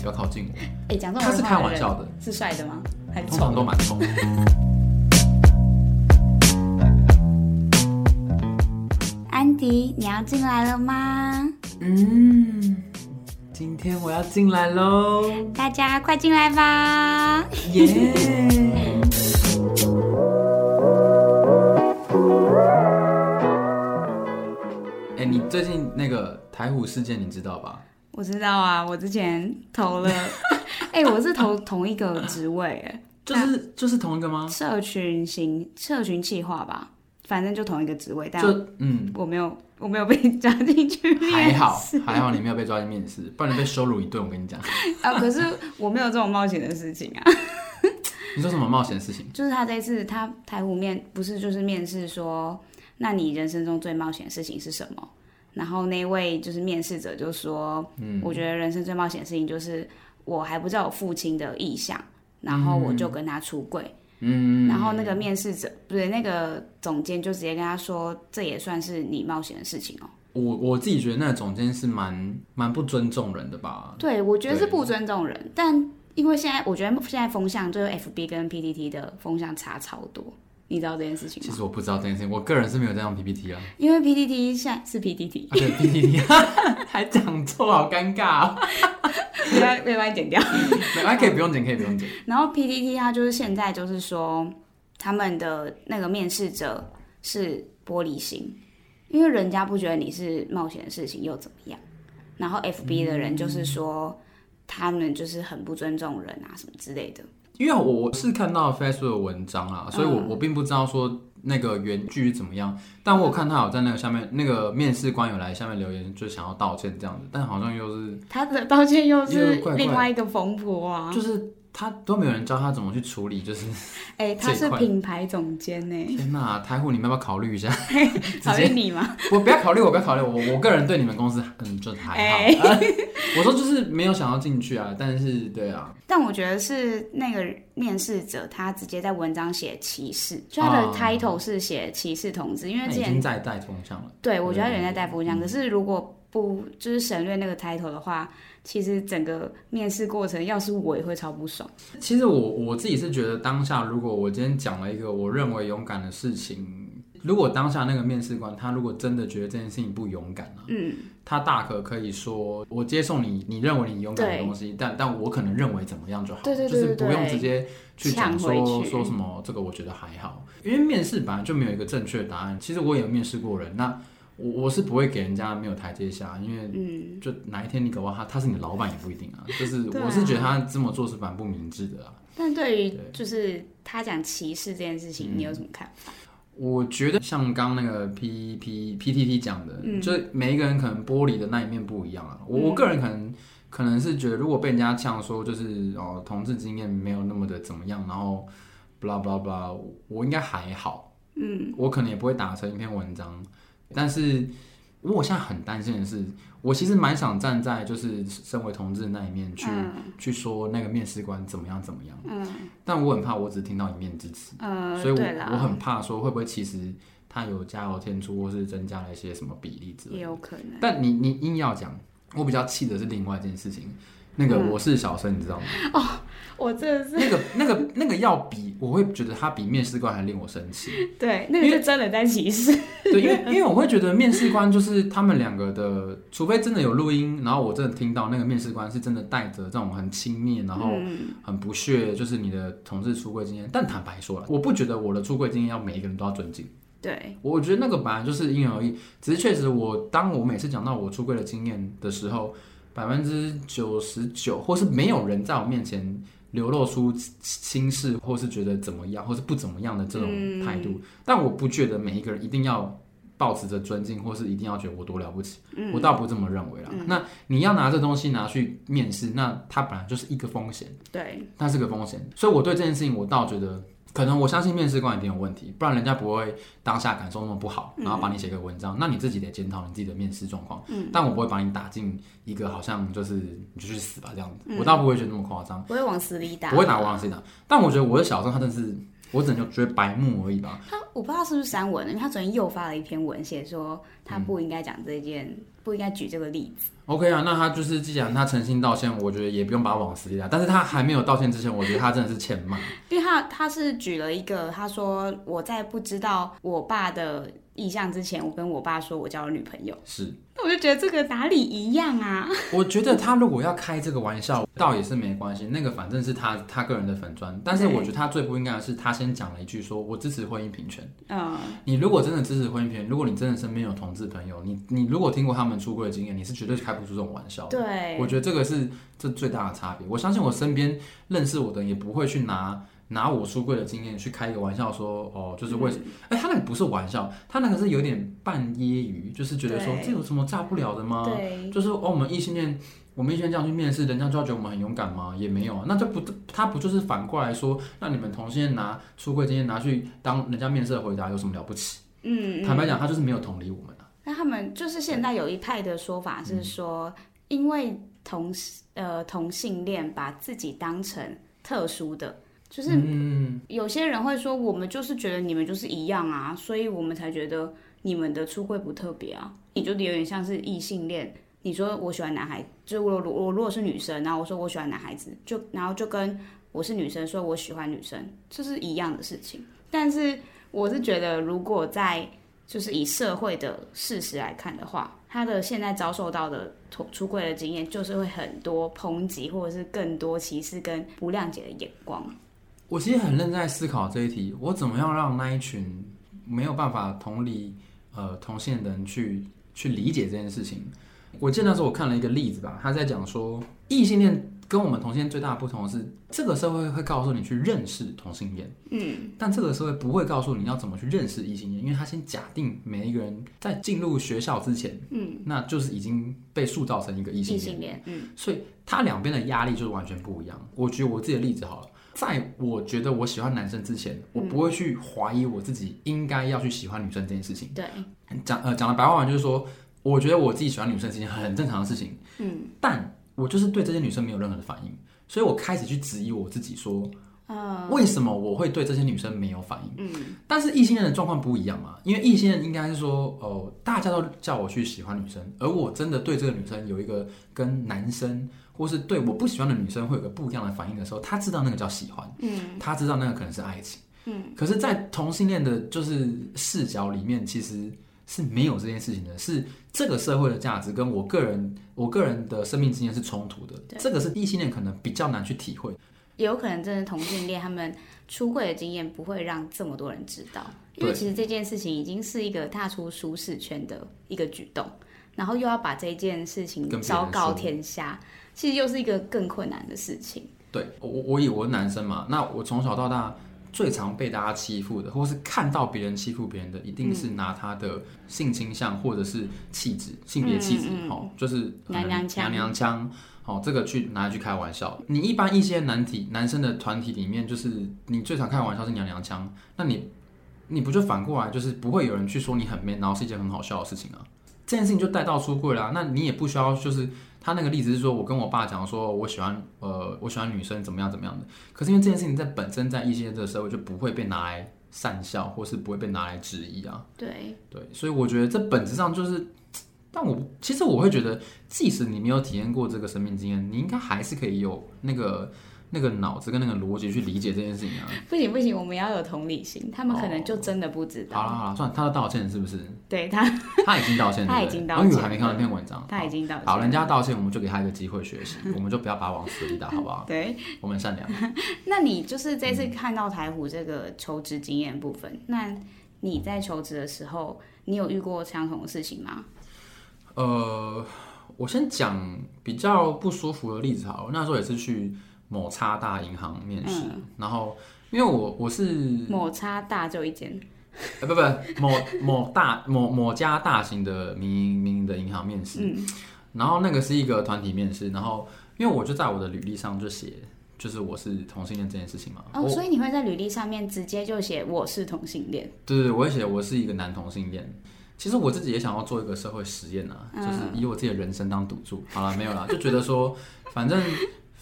不要靠近我。哎、欸，讲这种他是开玩笑的，是帅的吗？还通常都蛮丑。安迪，你要进来了吗？嗯，今天我要进来喽！大家快进来吧！耶、yeah! 哎、欸，你最近那个台虎事件你知道吧？我知道啊，我之前投了，哎、欸，我是投同一个职位，哎，就是就是同一个吗？社群型社群企划吧。反正就同一个职位，但嗯，我没有，我没有被 抓进去面试。还好，还好你没有被抓进面试，不然你被羞辱一顿。我跟你讲 啊，可是我没有这种冒险的事情啊。你说什么冒险的事情？就是他这一次他台湖面不是就是面试说，那你人生中最冒险的事情是什么？然后那位就是面试者就说，嗯，我觉得人生最冒险的事情就是我还不知道我父亲的意向，然后我就跟他出柜。嗯嗯，然后那个面试者不是，那个总监就直接跟他说，这也算是你冒险的事情哦。我我自己觉得那个总监是蛮蛮不尊重人的吧？对，我觉得是不尊重人，但因为现在我觉得现在风向就是 FB 跟 PTT 的风向差超多。你知道这件事情吗？其实我不知道这件事情，我个人是没有在用 PPT 啊。因为 PPT 现在是 PPT，啊、对 PPT 还讲错，好尴尬哦。没关系，帮你剪掉。没关系，可以不用剪，可以不用剪。然后 PPT 它就是现在就是说，他们的那个面试者是玻璃心，因为人家不觉得你是冒险的事情又怎么样。然后 FB 的人就是说，嗯、他们就是很不尊重人啊什么之类的。因为我是看到 Facebook 的文章啊，所以我我并不知道说那个原句怎么样，但我有看他有在那个下面那个面试官有来下面留言，就想要道歉这样子，但好像又是他的道歉又是另外一个风波啊，就是。他都没有人教他怎么去处理，就是哎、欸，他是品牌总监呢。天哪，台虎，你们要不要考虑一下？考虑你吗？我不要考虑，我不要考虑，我我个人对你们公司嗯就还好。欸啊、我说就是没有想要进去啊，但是对啊。但我觉得是那个面试者他直接在文章写歧视，就他的 title 是写歧视同志，因为之前已经在带风向了。对，我觉得人在带风向，可是如果不就是省略那个 title 的话。其实整个面试过程，要是我也会超不爽。其实我我自己是觉得，当下如果我今天讲了一个我认为勇敢的事情，如果当下那个面试官他如果真的觉得这件事情不勇敢啊，嗯，他大可可以说，我接受你你认为你勇敢的东西，但但我可能认为怎么样就好，对对对对，就是不用直接去讲说说什么这个我觉得还好，因为面试本来就没有一个正确的答案。其实我也有面试过人，那。我我是不会给人家没有台阶下，因为就哪一天你搞不好他他是你的老板也不一定啊。就是我是觉得他这么做是蛮不明智的啊。但对于就是他讲歧视这件事情，你有什么看法？我觉得像刚那个 P P P T T 讲的，就是每一个人可能玻璃的那一面不一样啊。我我个人可能可能是觉得，如果被人家呛说就是哦同志经验没有那么的怎么样，然后 blah blah blah，我应该还好。嗯，我可能也不会打成一篇文章。但是，我现在很担心的是，我其实蛮想站在就是身为同志的那一面去、嗯、去说那个面试官怎么样怎么样。嗯。但我很怕，我只听到一面之词。嗯。所以我我很怕说会不会其实他有加油添醋，或是增加了一些什么比例之类的。也有可能。但你你硬要讲，我比较气的是另外一件事情。那个我是小生，你知道吗？哦，我真的是那个那个那个要比，我会觉得他比面试官还令我生气。对，那个是真的在歧视。对，因为因为我会觉得面试官就是他们两个的，除非真的有录音，然后我真的听到那个面试官是真的带着这种很轻蔑，然后很不屑，就是你的同志出柜经验。但坦白说了，我不觉得我的出柜经验要每一个人都要尊敬。对，我觉得那个本来就是因人而异。只是确实，我当我每次讲到我出柜的经验的时候。百分之九十九，或是没有人在我面前流露出轻视，或是觉得怎么样，或是不怎么样的这种态度。嗯、但我不觉得每一个人一定要保持着尊敬，或是一定要觉得我多了不起。嗯、我倒不这么认为啦。嗯、那你要拿这东西拿去面试，那它本来就是一个风险。对，它是个风险。所以我对这件事情，我倒觉得。可能我相信面试官一定有问题，不然人家不会当下感受那么不好，然后帮你写个文章。嗯、那你自己得检讨你自己的面试状况。嗯，但我不会把你打进一个好像就是你就去死吧这样子。嗯、我倒不会觉得那么夸张，不会往死里打，不会打往死里打。但我觉得我的小生他真的是我只能觉得白目而已吧。他我不知道是不是删文了，因为他昨天又发了一篇文，写说他不应该讲这件，嗯、不应该举这个例子。OK 啊，那他就是既然他诚心道歉，我觉得也不用把他往死里打。但是他还没有道歉之前，我觉得他真的是欠骂。因为他他是举了一个，他说我在不知道我爸的意向之前，我跟我爸说我交了女朋友。是，那我就觉得这个哪里一样啊？我觉得他如果要开这个玩笑，倒也是没关系。那个反正是他他个人的粉砖，但是我觉得他最不应该的是他先讲了一句说我支持婚姻平权。嗯，你如果真的支持婚姻平权，如果你真的身边有同志朋友，你你如果听过他们出柜的经验，你是绝对开不出这种玩笑。对，我觉得这个是这最大的差别。我相信我身边认识我的人也不会去拿拿我出柜的经验去开一个玩笑说，哦，就是为什么？哎、嗯欸，他那个不是玩笑，他那个是有点半揶揄，就是觉得说这有什么炸不了的吗？对，就是哦，我们异性恋，我们异性恋这样去面试，人家就要觉得我们很勇敢吗？也没有啊，那就不，他不就是反过来说，那你们同性恋拿出柜经验拿去当人家面试的回答，有什么了不起？嗯，坦白讲，他就是没有同理我们啊。那他们就是现在有一派的说法是说，嗯、因为。同呃同性恋把自己当成特殊的，就是有些人会说，我们就是觉得你们就是一样啊，所以我们才觉得你们的出柜不特别啊。你就有点像是异性恋，你说我喜欢男孩，就我我如果是女生，然后我说我喜欢男孩子，就然后就跟我是女生说我喜欢女生，这是一样的事情。但是我是觉得，如果在就是以社会的事实来看的话，他的现在遭受到的出出柜的经验，就是会很多抨击，或者是更多歧视跟不谅解的眼光。我其实很认真在思考这一题，我怎么样让那一群没有办法同理呃同性的人去去理解这件事情。我记得那时候我看了一个例子吧，他在讲说异性恋。跟我们同性恋最大的不同是，这个社会会告诉你去认识同性恋，嗯，但这个社会不会告诉你要怎么去认识异性恋，因为他先假定每一个人在进入学校之前，嗯，那就是已经被塑造成一个异性恋，嗯，所以他两边的压力就是完全不一样。我举我自己的例子好了，在我觉得我喜欢男生之前，我不会去怀疑我自己应该要去喜欢女生这件事情。对，讲呃讲的白话文就是说，我觉得我自己喜欢女生是一件很正常的事情，嗯，但。我就是对这些女生没有任何的反应，所以我开始去质疑我自己，说，为什么我会对这些女生没有反应？嗯，但是异性恋的状况不一样嘛，因为异性恋应该是说，哦，大家都叫我去喜欢女生，而我真的对这个女生有一个跟男生，或是对我不喜欢的女生会有个不一样的反应的时候，他知道那个叫喜欢，嗯，他知道那个可能是爱情，嗯，可是，在同性恋的就是视角里面，其实。是没有这件事情的，是这个社会的价值跟我个人我个人的生命经验是冲突的。这个是异性恋可能比较难去体会，也有可能真的同性恋他们出柜的经验不会让这么多人知道，因为其实这件事情已经是一个踏出舒适圈的一个举动，然后又要把这件事情昭告天下，其实又是一个更困难的事情。对，我我以为我是男生嘛，那我从小到大。最常被大家欺负的，或是看到别人欺负别人的，一定是拿他的性倾向或者是气质、性别气质，好、嗯嗯，就是娘娘腔，娘娘腔，好，这个去拿来去开玩笑。你一般一些男体男生的团体里面，就是你最常开玩笑是娘娘腔，那你你不就反过来，就是不会有人去说你很 man，然后是一件很好笑的事情啊？这件事情就带到出柜啦，那你也不需要就是。他那个例子是说，我跟我爸讲说，我喜欢呃，我喜欢女生怎么样怎么样的。可是因为这件事情在本身在异性恋这个社会就不会被拿来善笑，或是不会被拿来质疑啊。对对，所以我觉得这本质上就是，但我其实我会觉得，即使你没有体验过这个生命经验，你应该还是可以有那个。那个脑子跟那个逻辑去理解这件事情啊，不行不行，我们要有同理心，他们可能就真的不知道。好了好了，算了，他的道歉是不是？对他，他已经道歉了，他已经道歉。我还没看到那篇文章，他已经道歉。好，人家道歉，我们就给他一个机会学习，我们就不要把他往死里打，好不好？对，我们善良。那你就是这次看到台虎这个求职经验部分，那你在求职的时候，你有遇过相同的事情吗？呃，我先讲比较不舒服的例子好了，那时候也是去。某差大银行面试，嗯，然后因为我我是某差大就一间，呃不不某某大某某家大型的民营民营的银行面试，嗯，然后那个是一个团体面试，然后因为我就在我的履历上就写就是我是同性恋这件事情嘛，哦，所以你会在履历上面直接就写我是同性恋，对对，我会写我是一个男同性恋。其实我自己也想要做一个社会实验啊，就是以我自己的人生当赌注，好了没有啦，就觉得说反正。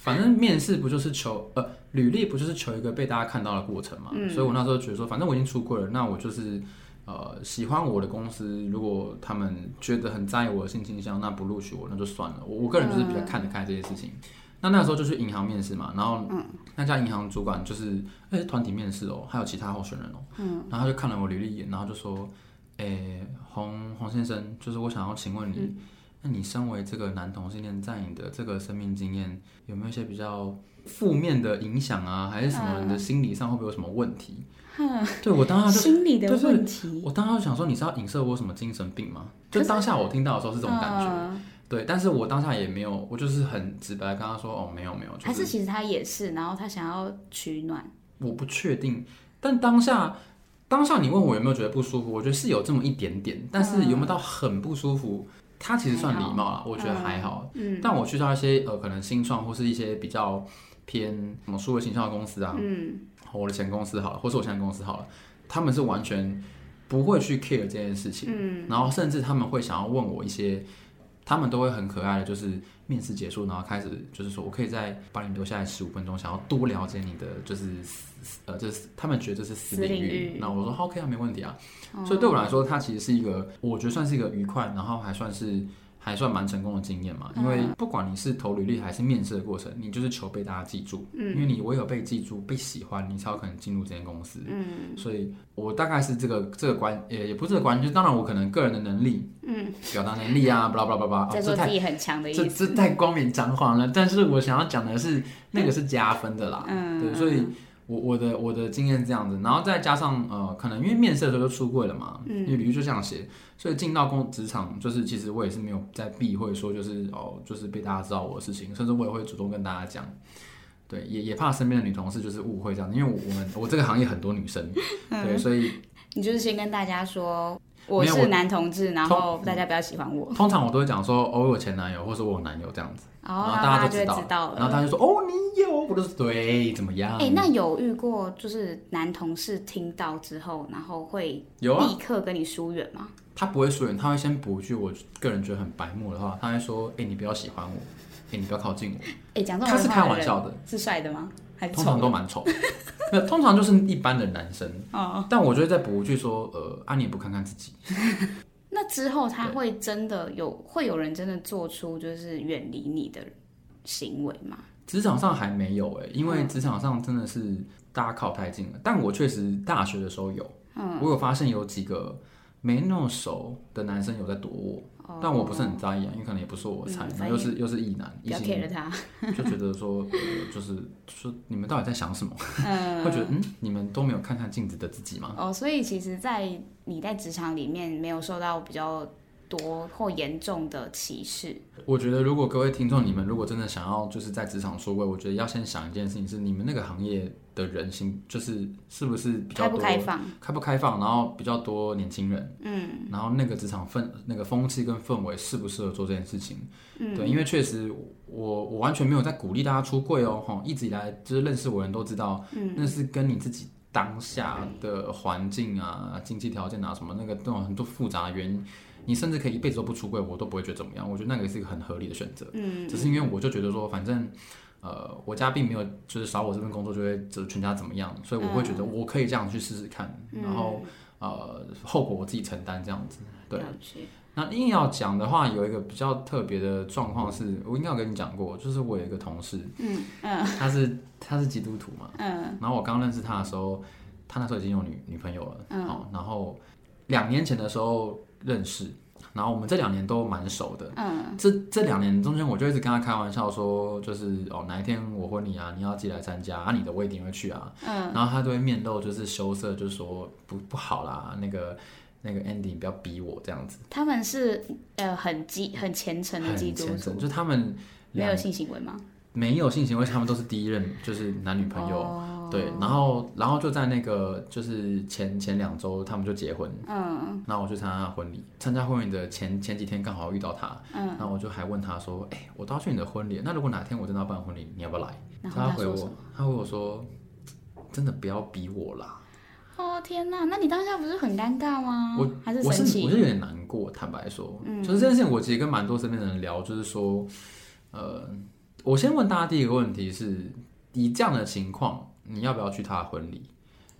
反正面试不就是求呃，履历不就是求一个被大家看到的过程嘛？嗯、所以我那时候觉得说，反正我已经出柜了，那我就是呃，喜欢我的公司，如果他们觉得很在意我的性倾向，那不录取我那就算了。我我个人就是比较看得开这些事情。嗯、那那时候就去银行面试嘛，然后那家银行主管就是哎，团体面试哦，还有其他候选人哦，嗯，然后他就看了我履历一眼，然后就说，哎，洪洪先生，就是我想要请问你。嗯那你身为这个男同性恋，在你的这个生命经验有没有一些比较负面的影响啊？还是什么？你的心理上会不会有什么问题？嗯、对我当时就 心理的问题，我当时就想说，你是要影射我什么精神病吗？就当下我听到的时候是这种感觉，嗯、对，但是我当下也没有，我就是很直白跟他说，哦，没有没有，就是、还是其实他也是，然后他想要取暖，我不确定，但当下当下你问我有没有觉得不舒服，我觉得是有这么一点点，但是有没有到很不舒服？他其实算礼貌了，我觉得还好。嗯，但我去到一些呃，可能新创或是一些比较偏什么数位形象的公司啊，嗯，我的前公司好了，或是我现在公司好了，他们是完全不会去 care 这件事情，嗯，然后甚至他们会想要问我一些，他们都会很可爱的，就是面试结束，然后开始就是说我可以再帮你留下来十五分钟，想要多了解你的就是。呃，就是他们觉得这是私领域，那我说 OK 啊，没问题啊。哦、所以对我来说，它其实是一个，我觉得算是一个愉快，然后还算是还算蛮成功的经验嘛。因为不管你是投履历还是面试的过程，你就是求被大家记住，嗯、因为你唯有被记住、被喜欢，你才有可能进入这间公司。嗯，所以我大概是这个这个关，也也不是这个关，就当然我可能个人的能力，嗯，表达能力啊，巴拉巴拉巴拉，在说自己很强的意思，这这太光冕张皇了。但是我想要讲的是，那个是加分的啦。嗯，对，所以。我我的我的经验是这样子，然后再加上呃，可能因为面试的时候就出柜了嘛，嗯，因为履历就这样写，所以进到工职场，就是其实我也是没有在避讳说就是哦，就是被大家知道我的事情，甚至我也会主动跟大家讲，对，也也怕身边的女同事就是误会这样，因为我我们我这个行业很多女生，对，所以你就是先跟大家说。我是男同志，然后大家不要喜欢我。通常我都会讲说，哦，我有前男友，或是我有男友这样子，然后大家就知道了。然后他就说，哦，你有，我都是对，怎么样？哎，那有遇过就是男同事听到之后，然后会立刻跟你疏远吗？他不会疏远，他会先补一句我个人觉得很白目的话，他会说，哎，你不要喜欢我，哎，你不要靠近我。哎，讲这种他是开玩笑的，是帅的吗？通常都蛮丑。那通常就是一般的男生，哦、但我觉得再补一句说，呃，啊，你也不看看自己。那之后他会真的有对会有人真的做出就是远离你的行为吗？职场上还没有哎、欸，因为职场上真的是大家靠太近了。嗯、但我确实大学的时候有，嗯、我有发现有几个没那么熟的男生有在躲我。但我不是很在意啊，因为可能也不是我的菜，然后又是又是异男，异性，就觉得说，就是说你们到底在想什么？会觉得嗯，你们都没有看看镜子的自己吗？哦，所以其实，在你在职场里面没有受到比较多或严重的歧视。我觉得，如果各位听众，你们如果真的想要就是在职场出柜，我觉得要先想一件事情，是你们那个行业的人心就是是不是比较多开不开放，开不开放，然后比较多年轻人，嗯，然后那个职场氛那个风气跟氛围适不适合做这件事情，嗯，对，因为确实我我完全没有在鼓励大家出柜哦，哈，一直以来就是认识我的人都知道，嗯，那是跟你自己当下的环境啊、经济条件啊什么那个都有很多复杂的原因。你甚至可以一辈子都不出柜，我都不会觉得怎么样。我觉得那个是一个很合理的选择。嗯，只是因为我就觉得说，反正，呃，我家并没有就是少我这份工作就会就全家怎么样，所以我会觉得我可以这样去试试看，嗯、然后呃，后果我自己承担这样子。对。那硬要讲的话，有一个比较特别的状况是，我应该有跟你讲过，就是我有一个同事，嗯嗯，他是他是基督徒嘛，嗯，然后我刚认识他的时候，他那时候已经有女女朋友了，嗯，然后两年前的时候。认识，然后我们这两年都蛮熟的。嗯，这这两年中间，我就一直跟他开玩笑说，就是哦，哪一天我婚礼啊，你要记得来参加啊，你的我一定会去啊。嗯，然后他都会面露就是羞涩，就说不不好啦，那个那个 Andy 不要逼我这样子。他们是呃很基很虔诚的基督徒，就他们没有性行为吗？没有性行为，他们都是第一任就是男女朋友。哦对，然后，然后就在那个，就是前前两周，他们就结婚。嗯，然后我去参加婚礼，参加婚礼的前前几天刚好遇到他。嗯，然后我就还问他说：“哎，我都要去你的婚礼，那如果哪天我真的要办婚礼，你要不要来？”他，回我，他回我说：“真的不要逼我啦。”哦天哪，那你当下不是很尴尬吗？我还是？我是，我是有点难过。坦白说，嗯，就是这件事情，我其实跟蛮多身边的人聊，就是说，呃。我先问大家第一个问题是：以这样的情况，你要不要去他的婚礼？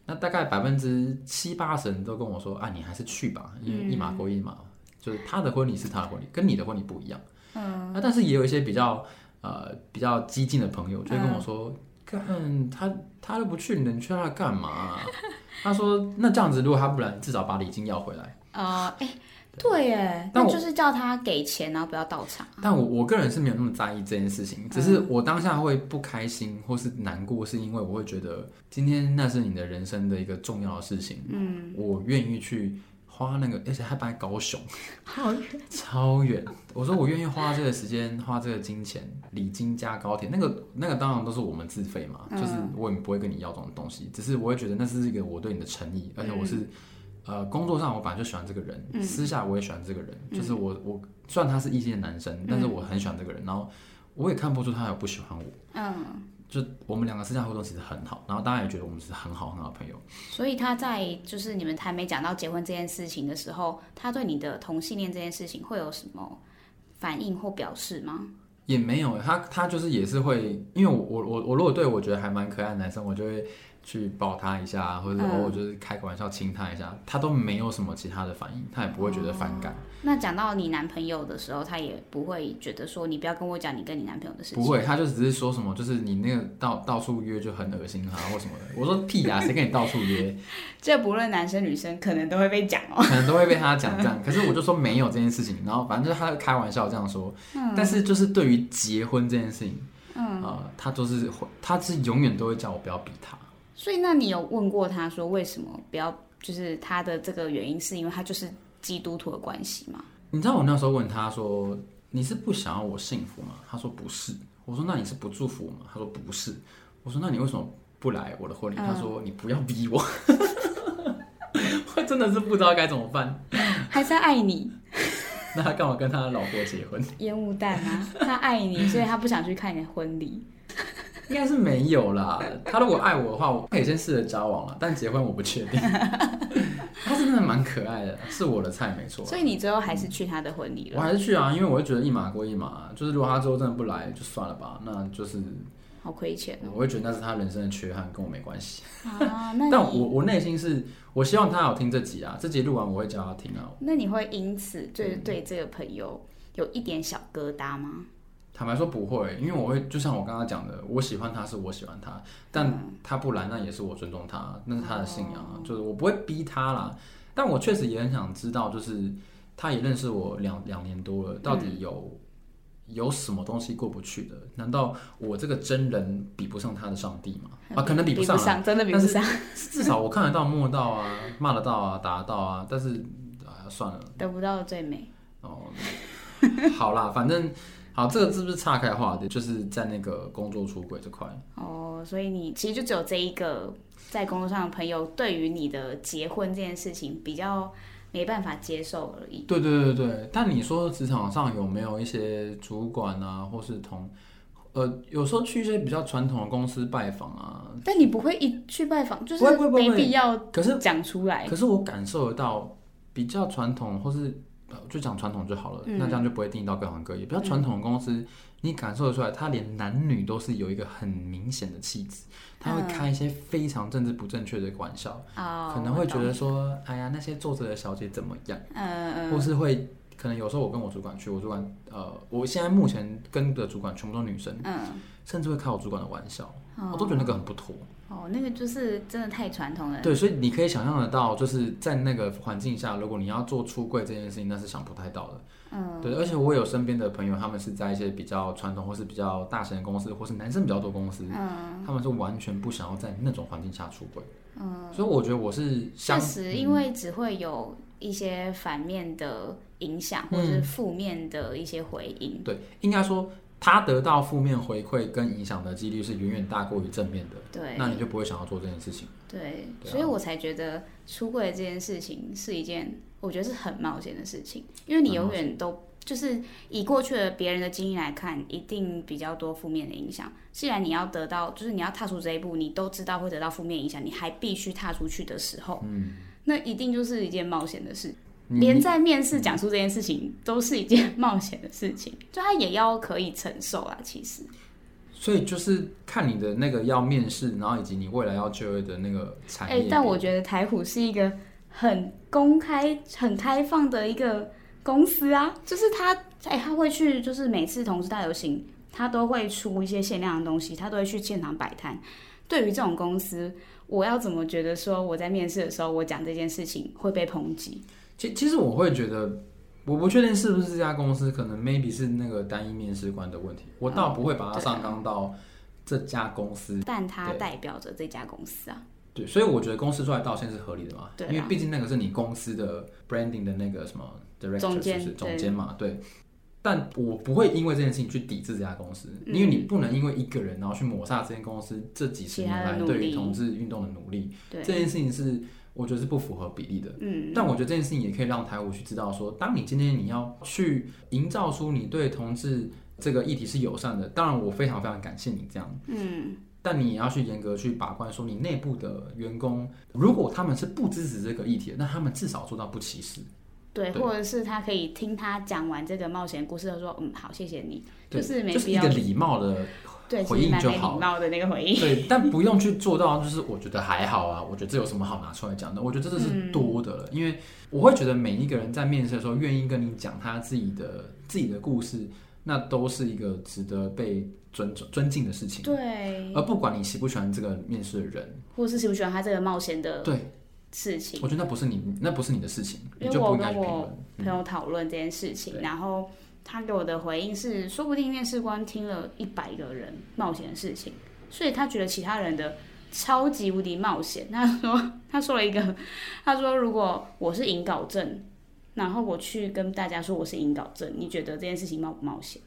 那大概百分之七八十人都跟我说：“啊，你还是去吧，因为一码归一码，嗯、就是他的婚礼是他的婚礼，跟你的婚礼不一样。”嗯，那但是也有一些比较呃比较激进的朋友就会跟我说：“干、嗯、他他都不去，你去他干嘛、啊？”他说：“那这样子，如果他不来，至少把礼金要回来。呃”啊，哎。对耶，那就是叫他给钱，然后不要到场。但我我个人是没有那么在意这件事情，只是我当下会不开心或是难过，是因为我会觉得今天那是你的人生的一个重要的事情。嗯，我愿意去花那个，而且还摆高雄，好远，超远。我说我愿意花这个时间，花这个金钱，礼金加高铁，那个那个当然都是我们自费嘛，就是我也不会跟你要这种东西，只是我会觉得那是一个我对你的诚意，而且我是。呃，工作上我本来就喜欢这个人，嗯、私下我也喜欢这个人，嗯、就是我我虽然他是异性的男生，嗯、但是我很喜欢这个人，然后我也看不出他有不喜欢我，嗯，就我们两个私下互动其实很好，然后大家也觉得我们是很好很好的朋友。所以他在就是你们还没讲到结婚这件事情的时候，他对你的同性恋这件事情会有什么反应或表示吗？也没有，他他就是也是会，因为我我我我如果对我觉得还蛮可爱的男生，我就会。去抱他一下，或者偶尔就是开个玩笑亲他一下，嗯、他都没有什么其他的反应，他也不会觉得反感。哦、那讲到你男朋友的时候，他也不会觉得说你不要跟我讲你跟你男朋友的事情。不会，他就只是说什么，就是你那个到到处约就很恶心啊，或什么的。我说屁呀、啊，谁跟你到处约？这不论男生女生，可能都会被讲哦，可能都会被他讲这样。可是我就说没有这件事情，然后反正就是他开玩笑这样说。嗯、但是就是对于结婚这件事情，嗯、呃，他都是会，他是永远都会叫我不要逼他。所以，那你有问过他说为什么不要？就是他的这个原因，是因为他就是基督徒的关系吗？你知道我那时候问他说：“你是不想要我幸福吗？”他说：“不是。”我说：“那你是不祝福我吗？”他说：“不是。”我说：“那你为什么不来我的婚礼？”嗯、他说：“你不要逼我。”我真的是不知道该怎么办。还是爱你？那他干嘛跟他的老婆结婚？烟雾弹啊！他爱你，所以他不想去看你的婚礼。应该是没有啦。他如果爱我的话，我可以先试着交往了。但结婚我不确定。他是真的蛮可爱的，是我的菜没错。所以你最后还是去他的婚礼了？我还是去啊，因为我会觉得一码归一码。就是如果他之后真的不来，就算了吧。那就是好亏钱哦。我会觉得那是他人生的缺憾，跟我没关系。啊，那但我我内心是我希望他有听这集啊。这集录完我会叫他听啊。那你会因此对对这个朋友有一点小疙瘩吗？坦白说不会，因为我会就像我刚刚讲的，我喜欢他是我喜欢他，但他不来那也是我尊重他，那是他的信仰啊，就是我不会逼他啦。但我确实也很想知道，就是他也认识我两两年多了，到底有有什么东西过不去的？难道我这个真人比不上他的上帝吗？啊，可能比不上，真的比不上。至少我看得到、摸得到啊，骂得到啊，打得到啊，但是啊，算了，得不到的最美。哦，好啦，反正。好，这个是不是岔开话的？就是在那个工作出轨这块哦，所以你其实就只有这一个在工作上的朋友，对于你的结婚这件事情比较没办法接受而已。对对对对，但你说职场上有没有一些主管啊，或是同呃，有时候去一些比较传统的公司拜访啊？但你不会一去拜访，就是没必要，可是讲出来。可是我感受得到比较传统或是。就讲传统就好了，嗯、那这样就不会定义到各行各业。比较传统的公司，嗯、你感受得出来，他连男女都是有一个很明显的气质，他会开一些非常政治不正确的玩笑，嗯、可能会觉得说，哎呀，那些坐着的小姐怎么样？嗯、或是会可能有时候我跟我主管去，我主管呃，我现在目前跟的主管全部都是女生，嗯、甚至会开我主管的玩笑，嗯、我都觉得那个很不妥。哦，那个就是真的太传统了。对，所以你可以想象得到，就是在那个环境下，如果你要做出柜这件事情，那是想不太到的。嗯，对。而且我有身边的朋友，他们是在一些比较传统或是比较大型的公司，或是男生比较多公司，嗯，他们是完全不想要在那种环境下出柜。嗯，所以我觉得我是相，确实，因为只会有一些反面的影响，或是负面的一些回应。嗯，对，应该说。他得到负面回馈跟影响的几率是远远大过于正面的，对，那你就不会想要做这件事情。对，所以我才觉得出柜这件事情是一件我觉得是很冒险的事情，因为你永远都就是以过去的别人的经验来看，一定比较多负面的影响。既然你要得到，就是你要踏出这一步，你都知道会得到负面影响，你还必须踏出去的时候，嗯，那一定就是一件冒险的事。连在面试讲述这件事情都是一件冒险的事情，就他也要可以承受啊。其实，所以就是看你的那个要面试，然后以及你未来要就业的那个产业。哎、欸，但我觉得台虎是一个很公开、很开放的一个公司啊，就是他，哎、欸，他会去，就是每次同事大游行，他都会出一些限量的东西，他都会去现场摆摊。对于这种公司，我要怎么觉得说我在面试的时候，我讲这件事情会被抨击？其其实我会觉得。我不确定是不是这家公司，可能 maybe 是那个单一面试官的问题。我倒不会把它上纲到这家公司，但它代表着这家公司啊。对，所以我觉得公司出来道歉是合理的嘛。对、啊，因为毕竟那个是你公司的 branding 的那个什么 director，总监是总监嘛。对，对。但我不会因为这件事情去抵制这家公司，嗯，因为你不能因为一个人然后去抹杀这间公司这几十年来对于同志运动的努力。对，这件事情是。我觉得是不符合比例的，嗯，但我觉得这件事情也可以让台虎去知道说，当你今天你要去营造出你对同志这个议题是友善的，当然我非常非常感谢你这样，嗯，但你也要去严格去把关，说你内部的员工，如果他们是不支持这个议题的，那他们至少做到不歧视，对，对。或者是他可以听他讲完这个冒险故事，他说，嗯，好，谢谢你，就是没必要就是一个礼貌的。对，回应就好。的那个回应。对，但不用去 做到，就是我觉得还好啊。我觉得这有什么好拿出来讲的？我觉得这是多的了，嗯，因为我会觉得每一个人在面试的时候，愿意跟你讲他自己的自己的故事，那都是一个值得被尊重尊敬的事情。对。而不管你喜不喜欢这个面试的人，或者是喜不喜欢他这个冒险的对事情，我觉得那不是你那不是你的事情，因为我跟我朋友讨论这件事情，嗯，然后。他给我的回应是，说不定面试官听了一百个人冒险的事情，所以他觉得其他人的超级无敌冒险。他说，他说了一个，他说如果我是引稿症，然后我去跟大家说我是引稿症，你觉得这件事情冒不冒险？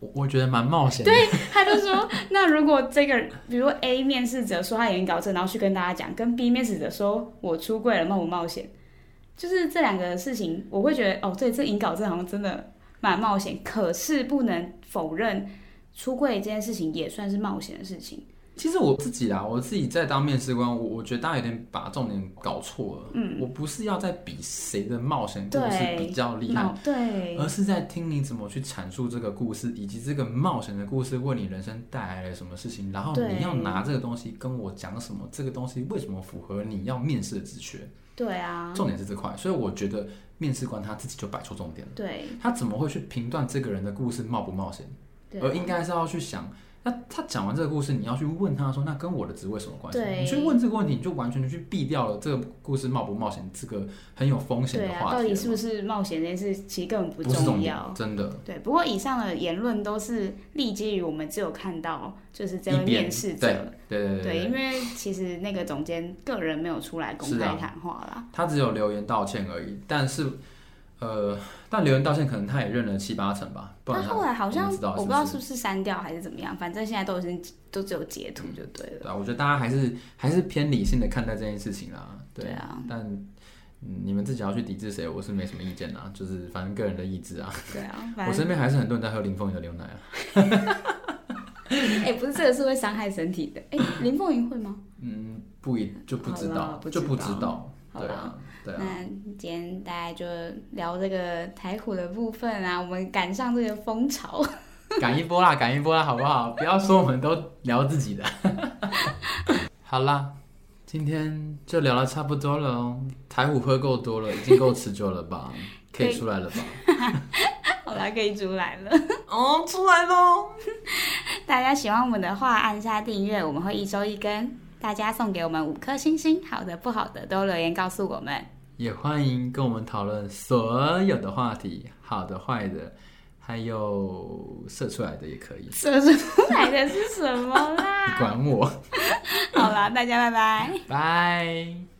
我我觉得蛮冒险。对，他就说，那如果这个，比如 A 面试者说他有引稿症，然后去跟大家讲，跟 B 面试者说我出柜了，冒不冒险？就是这两个事情，我会觉得哦，对，这引稿症好像真的。蛮冒险，可是不能否认出柜这件事情也算是冒险的事情。其实我自己啊，我自己在当面试官，我我觉得大家有点把重点搞错了。嗯，我不是要在比谁的冒险故事比较厉害，对，而是在听你怎么去阐述这个故事，以及这个冒险的故事为你人生带来了什么事情，然后你要拿这个东西跟我讲什么，这个东西为什么符合你要面试的职缺？对啊，重点是这块，所以我觉得。面试官他自己就摆错重点了，对，他怎么会去评断这个人的故事冒不冒险？而应该是要去想。那他讲完这个故事，你要去问他说：“那跟我的职位什么关系？”你去问这个问题，你就完全的去避掉了这个故事冒不冒险这个很有风险的话题。啊、到底是不是冒险这件事，其实根本不重要，真的。对，不过以上的言论都是立基于我们只有看到就是这位面试者，对对对，对，对，因为其实那个总监个人没有出来公开谈话啦、啊，他只有留言道歉而已，但是。呃，但留言道歉可能他也认了七八成吧。不然他后来好像我不知道是不是删掉还是怎么样，反正现在都已经都只有截图就对了。对啊，我觉得大家还是还是偏理性的看待这件事情啦。对，对啊，但、嗯、你们自己要去抵制谁，我是没什么意见啦，就是反正个人的意志啊。对啊，我身边还是很多人在喝林凤营的牛奶啊。哎、欸，不是这个是会伤害身体的。哎、欸，林凤营会吗？嗯，不一就不知道，不知道就不知道。对啊。啊、那今天大家就聊这个台虎的部分啊，我们赶上这个风潮，赶一波啦，赶一波啦，好不好？不要说我们都聊自己的。好啦，今天就聊得差不多了哦。台虎喝够多了，已经够持久了吧？可以出来了吧？好啦，可以出来了。哦，出来喽！大家喜欢我们的话，按下订阅，我们会一周一更。大家送给我们五颗星星，好的不好的都留言告诉我们。也欢迎跟我们讨论所有的话题，好的、坏的，还有射出来的也可以。射出来的是什么啦？你管我。好啦，大家拜拜。拜。